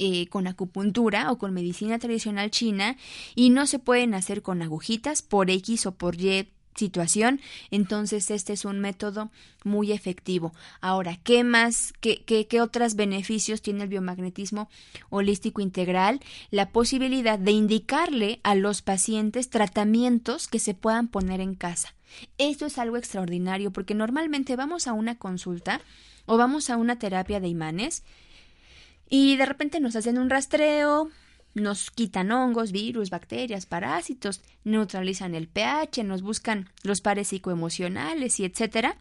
eh, con acupuntura o con medicina tradicional china y no se pueden hacer con agujitas por X o por Y situación, entonces este es un método muy efectivo. Ahora, ¿qué más, qué, qué, qué otros beneficios tiene el biomagnetismo holístico integral? La posibilidad de indicarle a los pacientes tratamientos que se puedan poner en casa. Esto es algo extraordinario porque normalmente vamos a una consulta o vamos a una terapia de imanes y de repente nos hacen un rastreo, nos quitan hongos, virus, bacterias, parásitos, neutralizan el pH, nos buscan los pares psicoemocionales y etcétera.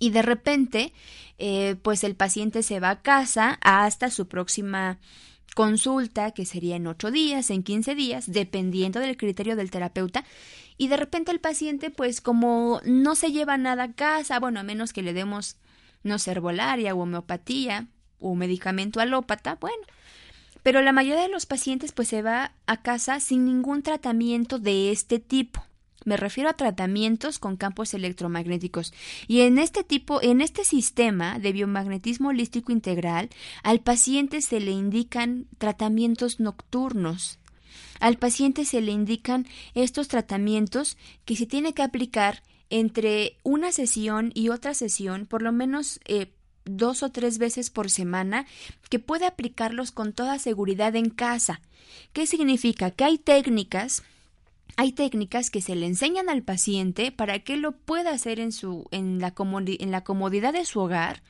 Y de repente, eh, pues el paciente se va a casa hasta su próxima consulta, que sería en ocho días, en quince días, dependiendo del criterio del terapeuta. Y de repente el paciente, pues como no se lleva nada a casa, bueno, a menos que le demos, no sé, herbolaria o homeopatía, o medicamento alópata, bueno, pero la mayoría de los pacientes pues se va a casa sin ningún tratamiento de este tipo. Me refiero a tratamientos con campos electromagnéticos. Y en este tipo, en este sistema de biomagnetismo holístico integral, al paciente se le indican tratamientos nocturnos. Al paciente se le indican estos tratamientos que se tiene que aplicar entre una sesión y otra sesión, por lo menos eh, dos o tres veces por semana que puede aplicarlos con toda seguridad en casa. ¿Qué significa? Que hay técnicas hay técnicas que se le enseñan al paciente para que lo pueda hacer en, su, en, la en la comodidad de su hogar,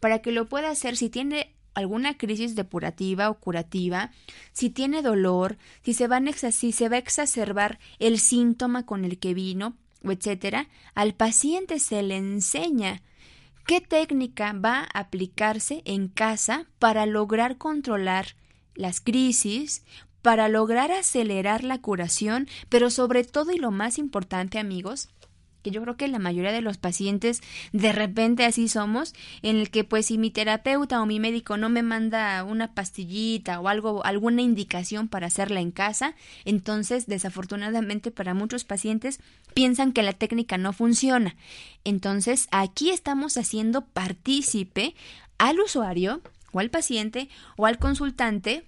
para que lo pueda hacer si tiene alguna crisis depurativa o curativa, si tiene dolor, si se, si se va a exacerbar el síntoma con el que vino, etcétera, al paciente se le enseña ¿Qué técnica va a aplicarse en casa para lograr controlar las crisis, para lograr acelerar la curación, pero sobre todo y lo más importante amigos, que yo creo que la mayoría de los pacientes de repente así somos, en el que pues si mi terapeuta o mi médico no me manda una pastillita o algo, alguna indicación para hacerla en casa, entonces desafortunadamente para muchos pacientes piensan que la técnica no funciona. Entonces aquí estamos haciendo partícipe al usuario o al paciente o al consultante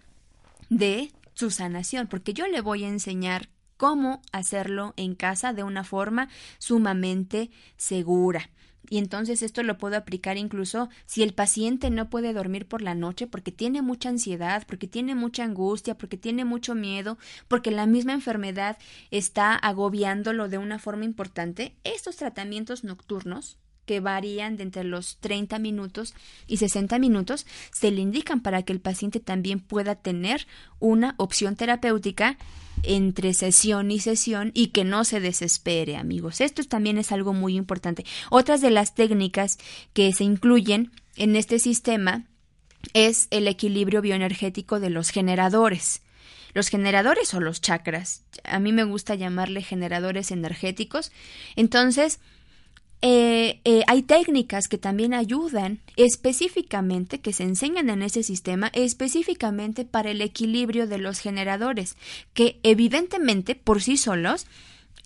de su sanación, porque yo le voy a enseñar cómo hacerlo en casa de una forma sumamente segura. Y entonces esto lo puedo aplicar incluso si el paciente no puede dormir por la noche porque tiene mucha ansiedad, porque tiene mucha angustia, porque tiene mucho miedo, porque la misma enfermedad está agobiándolo de una forma importante. Estos tratamientos nocturnos que varían de entre los 30 minutos y 60 minutos, se le indican para que el paciente también pueda tener una opción terapéutica entre sesión y sesión y que no se desespere, amigos. Esto también es algo muy importante. Otras de las técnicas que se incluyen en este sistema es el equilibrio bioenergético de los generadores. Los generadores o los chakras. A mí me gusta llamarle generadores energéticos. Entonces, eh, eh, hay técnicas que también ayudan específicamente, que se enseñan en ese sistema, específicamente para el equilibrio de los generadores, que evidentemente por sí solos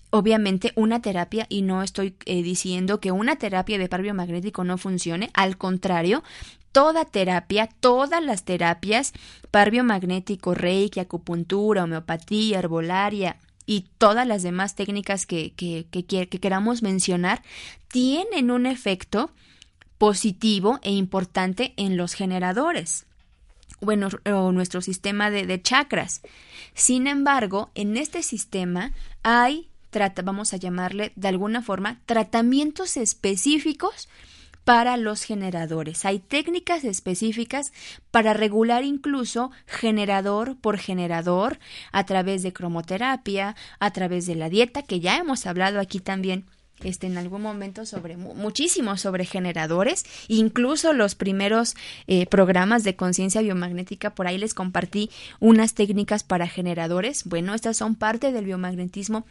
Obviamente una terapia, y no estoy eh, diciendo que una terapia de par biomagnético no funcione, al contrario, toda terapia, todas las terapias, par biomagnético, reiki, acupuntura, homeopatía, herbolaria, y todas las demás técnicas que, que, que, queramos mencionar tienen un efecto positivo e importante en los generadores bueno, o nuestro sistema de, de, chakras. Sin embargo, en este sistema hay, trata, vamos a llamarle de alguna forma, tratamientos específicos para los generadores. Hay técnicas específicas para regular incluso generador por generador a través de cromoterapia, a través de la dieta, que ya hemos hablado aquí también este, en algún momento sobre muchísimo sobre generadores, incluso los primeros eh, programas de conciencia biomagnética, por ahí les compartí unas técnicas para generadores. Bueno, estas son parte del biomagnetismo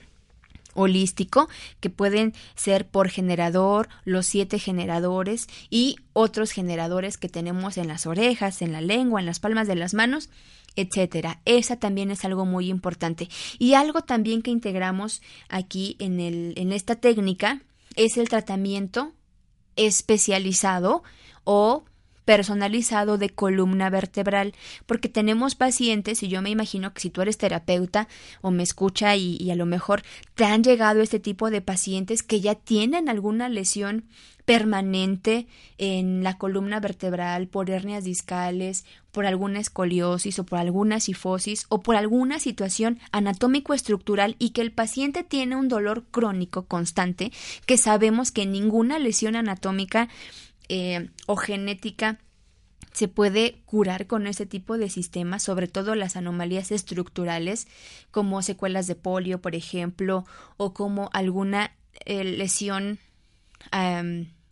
holístico que pueden ser por generador, los siete generadores y otros generadores que tenemos en las orejas, en la lengua, en las palmas de las manos, etcétera. Esa también es algo muy importante. Y algo también que integramos aquí en, el, en esta técnica es el tratamiento especializado o personalizado de columna vertebral, porque tenemos pacientes, y yo me imagino que si tú eres terapeuta o me escucha y, a lo mejor te han llegado este tipo de pacientes que ya tienen alguna lesión permanente en la columna vertebral por hernias discales, por alguna escoliosis o por alguna sifosis o por alguna situación anatómico-estructural y que el paciente tiene un dolor crónico constante que sabemos que ninguna lesión anatómica eh, o genética se puede curar con ese tipo de sistemas, sobre todo las anomalías estructurales, como secuelas de polio, por ejemplo, o como alguna eh, lesión,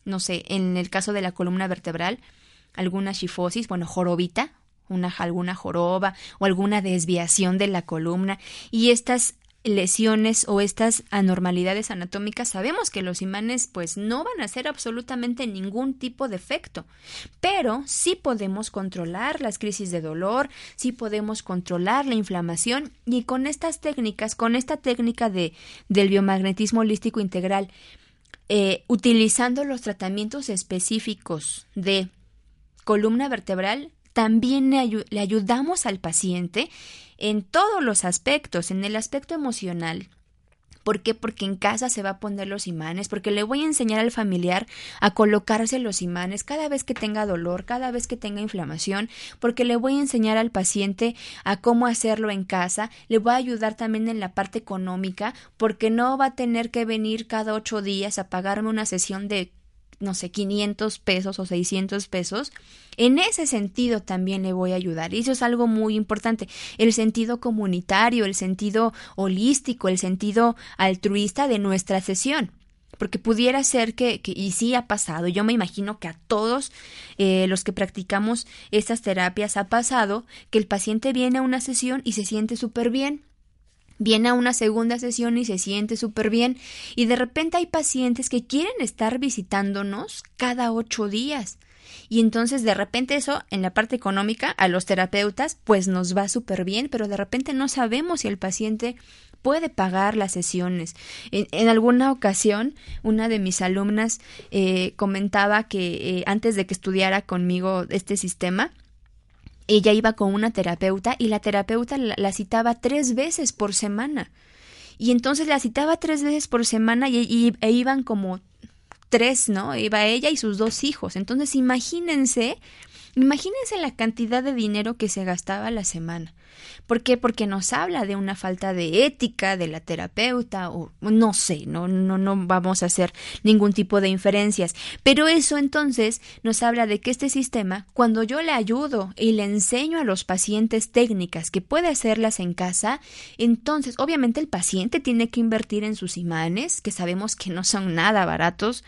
no sé, en el caso de la columna vertebral, alguna chifosis, bueno, jorobita, una, alguna joroba o alguna desviación de la columna. Y estas lesiones o estas anormalidades anatómicas, sabemos que los imanes pues no van a hacer absolutamente ningún tipo de efecto, pero sí podemos controlar las crisis de dolor, sí podemos controlar la inflamación y con estas técnicas, con esta técnica de, del biomagnetismo holístico integral, eh, utilizando los tratamientos específicos de columna vertebral, también le ayudamos al paciente en todos los aspectos, en el aspecto emocional, ¿Por qué? Porque en casa se va a poner los imanes, porque le voy a enseñar al familiar a colocarse los imanes cada vez que tenga dolor, cada vez que tenga inflamación, porque le voy a enseñar al paciente a cómo hacerlo en casa, le voy a ayudar también en la parte económica, porque no va a tener que venir cada ocho días a pagarme una sesión de no sé, 500 pesos o 600 pesos, en ese sentido también le voy a ayudar. Y eso es algo muy importante. El sentido comunitario, el sentido holístico, el sentido altruista de nuestra sesión. Porque pudiera ser que, y sí ha pasado, yo me imagino que a todos eh, los que practicamos estas terapias ha pasado que el paciente viene a una sesión y se siente súper bien, viene a una segunda sesión y se siente súper bien y de repente hay pacientes que quieren estar visitándonos cada ocho días. Y entonces de repente eso en la parte económica a los terapeutas pues nos va súper bien, pero de repente no sabemos si el paciente puede pagar las sesiones. En, alguna ocasión, una de mis alumnas eh, comentaba que eh, antes de que estudiara conmigo este sistema, ella iba con una terapeuta y la terapeuta la, citaba tres veces por semana. Y entonces la citaba tres veces por semana y, e iban como tres, ¿no? Iba ella y sus dos hijos. Entonces imagínense, imagínense la cantidad de dinero que se gastaba la semana. ¿Por qué? Porque nos habla de una falta de ética de la terapeuta o no sé, no no no vamos a hacer ningún tipo de inferencias, pero eso entonces nos habla de que este sistema cuando yo le ayudo y le enseño a los pacientes técnicas que puede hacerlas en casa, entonces obviamente el paciente tiene que invertir en sus imanes, que sabemos que no son nada baratos,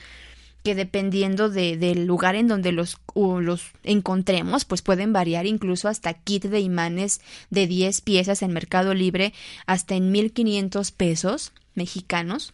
que dependiendo de, del lugar en donde los, los encontremos, pues pueden variar incluso hasta kit de imanes de 10 piezas en Mercado Libre hasta en 1500 pesos mexicanos.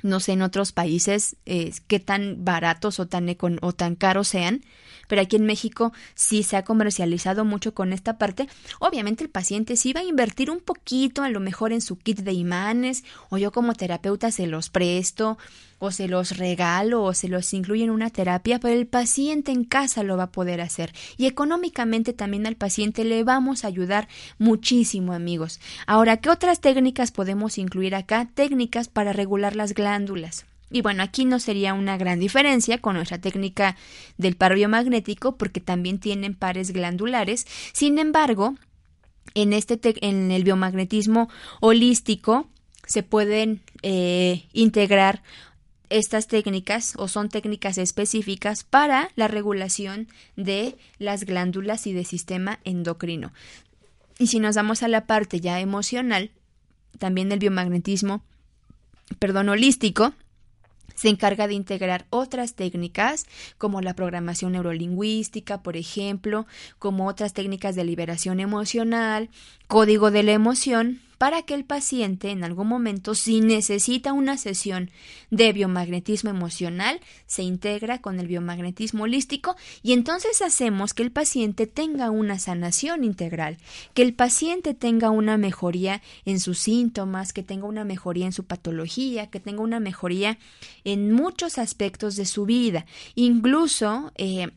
No sé en otros países eh, qué tan baratos o tan, o tan caros sean, pero aquí en México sí se ha comercializado mucho con esta parte. Obviamente el paciente sí va a invertir un poquito, a lo mejor en su kit de imanes, o yo como terapeuta se los presto, o se los regalo, o se los incluye en una terapia, pero el paciente en casa lo va a poder hacer. Y económicamente también al paciente le vamos a ayudar muchísimo, amigos. Ahora, ¿qué otras técnicas podemos incluir acá? Técnicas para regular las glándulas. Y bueno, aquí no sería una gran diferencia con nuestra técnica del par biomagnético porque también tienen pares glandulares. Sin embargo, en, este en el biomagnetismo holístico se pueden eh, integrar estas técnicas o son técnicas específicas para la regulación de las glándulas y del sistema endocrino. Y si nos damos a la parte ya emocional, también el biomagnetismo, perdón, holístico, se encarga de integrar otras técnicas como la programación neurolingüística, por ejemplo, como otras técnicas de liberación emocional, código de la emoción, para que el paciente en algún momento, si necesita una sesión de biomagnetismo emocional, se integra con el biomagnetismo holístico y entonces hacemos que el paciente tenga una sanación integral, que el paciente tenga una mejoría en sus síntomas, que tenga una mejoría en su patología, que tenga una mejoría en muchos aspectos de su vida. Incluso eh,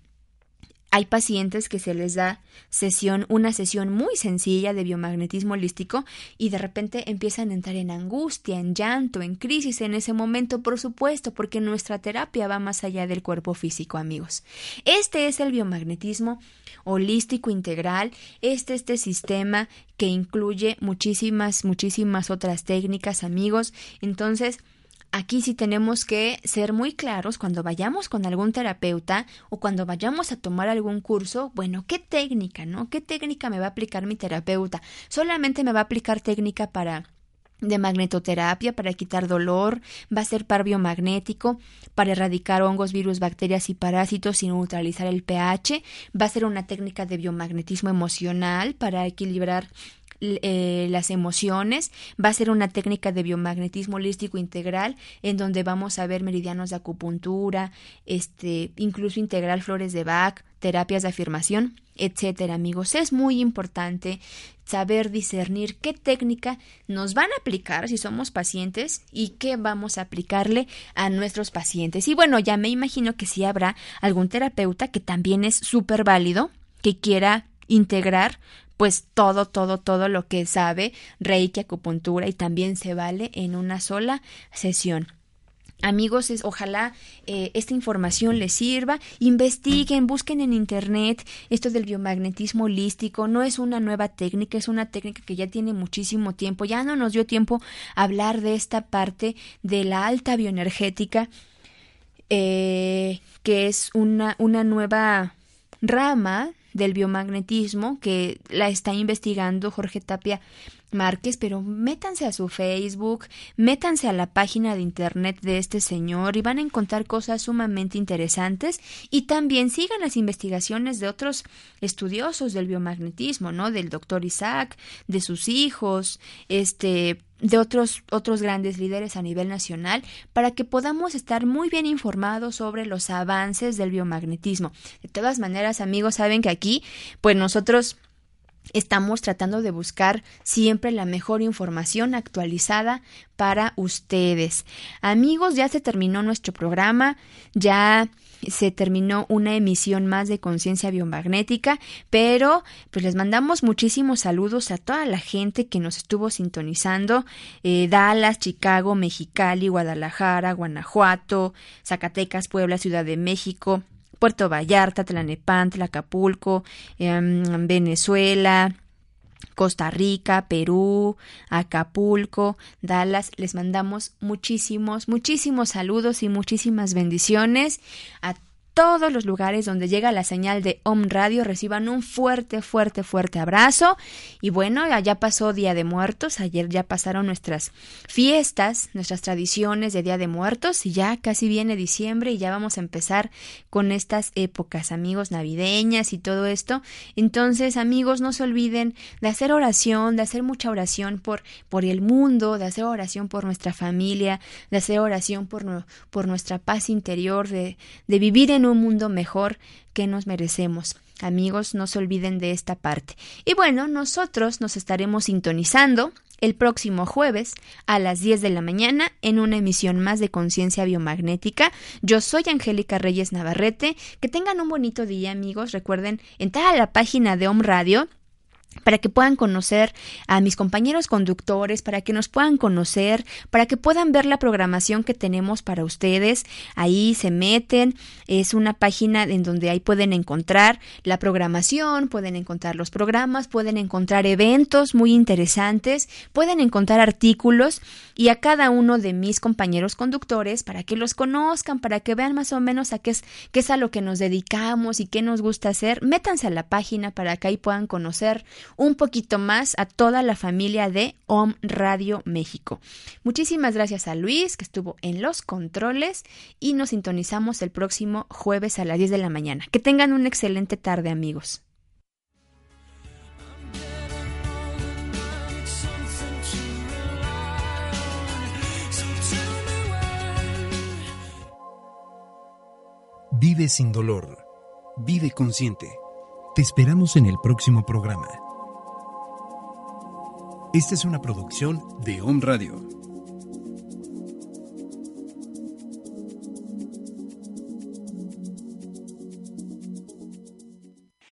hay pacientes que se les da sesión, una sesión muy sencilla de biomagnetismo holístico y de repente empiezan a entrar en angustia, en llanto, en crisis en ese momento, por supuesto, porque nuestra terapia va más allá del cuerpo físico, amigos. Este es el biomagnetismo holístico integral, este este sistema que incluye muchísimas, muchísimas otras técnicas, amigos. Entonces, Aquí sí tenemos que ser muy claros cuando vayamos con algún terapeuta o cuando vayamos a tomar algún curso, bueno, ¿qué técnica, no? ¿Qué técnica me va a aplicar mi terapeuta? Solamente me va a aplicar técnica para de magnetoterapia para quitar dolor, va a ser par biomagnético para erradicar hongos, virus, bacterias y parásitos y neutralizar el pH, va a ser una técnica de biomagnetismo emocional para equilibrar eh, las emociones. Va a ser una técnica de biomagnetismo holístico integral en donde vamos a ver meridianos de acupuntura, este, incluso integral flores de Bach, terapias de afirmación, etcétera, amigos. Es muy importante saber discernir qué técnica nos van a aplicar si somos pacientes y qué vamos a aplicarle a nuestros pacientes. Y bueno, ya me imagino que sí habrá algún terapeuta que también es súper válido, que quiera integrar pues todo, todo, todo lo que sabe Reiki, acupuntura y también se vale en una sola sesión. Amigos, es, ojalá eh, esta información les sirva. Investiguen, busquen en Internet esto del biomagnetismo holístico. No es una nueva técnica, es una técnica que ya tiene muchísimo tiempo. Ya no nos dio tiempo hablar de esta parte de la alta bioenergética, eh, que es una, una nueva rama del biomagnetismo que la está investigando Jorge Tapia Márquez, pero métanse a su Facebook, métanse a la página de internet de este señor y van a encontrar cosas sumamente interesantes y también sigan las investigaciones de otros estudiosos del biomagnetismo, ¿no? Del doctor Isaac, de sus hijos, este de otros, otros grandes líderes a nivel nacional para que podamos estar muy bien informados sobre los avances del biomagnetismo. De todas maneras, amigos, saben que aquí, pues nosotros estamos tratando de buscar siempre la mejor información actualizada para ustedes. Amigos, ya se terminó nuestro programa, ya se terminó una emisión más de conciencia biomagnética, pero pues les mandamos muchísimos saludos a toda la gente que nos estuvo sintonizando, eh, Dallas, Chicago, Mexicali, Guadalajara, Guanajuato, Zacatecas, Puebla, Ciudad de México, Puerto Vallarta, Tlanepantla, Acapulco, em, Venezuela, Costa Rica, Perú, Acapulco, Dallas. Les mandamos muchísimos, muchísimos saludos y muchísimas bendiciones a todos los lugares donde llega la señal de Om Radio reciban un fuerte, fuerte, fuerte abrazo. Y bueno, ya pasó Día de Muertos, ayer ya pasaron nuestras fiestas, nuestras tradiciones de Día de Muertos y ya casi viene diciembre y ya vamos a empezar con estas épocas, amigos, navideñas y todo esto. Entonces, amigos, no se olviden de hacer oración, de hacer mucha oración por, por el mundo, de hacer oración por nuestra familia, de hacer oración por, por nuestra paz interior, de, de vivir en un mundo mejor que nos merecemos. Amigos, no se olviden de esta parte. Y bueno, nosotros nos estaremos sintonizando el próximo jueves a las 10 de la mañana en una emisión más de Conciencia Biomagnética. Yo soy Angélica Reyes Navarrete. Que tengan un bonito día, amigos. Recuerden entrar a la página de Om Radio para que puedan conocer a mis compañeros conductores, para que nos puedan conocer, para que puedan ver la programación que tenemos para ustedes. Ahí se meten, es una página en donde ahí pueden encontrar la programación, pueden encontrar los programas, pueden encontrar eventos muy interesantes, pueden encontrar artículos y a cada uno de mis compañeros conductores para que los conozcan, para que vean más o menos a qué es, qué es a lo que nos dedicamos y qué nos gusta hacer. Métanse a la página para que ahí puedan conocer un poquito más a toda la familia de OM Radio México. Muchísimas gracias a Luis, que estuvo en los controles, y nos sintonizamos el próximo jueves a las 10 de la mañana. Que tengan una excelente tarde, amigos. Vive sin dolor. Vive consciente. Te esperamos en el próximo programa. Esta es una producción de Home Radio.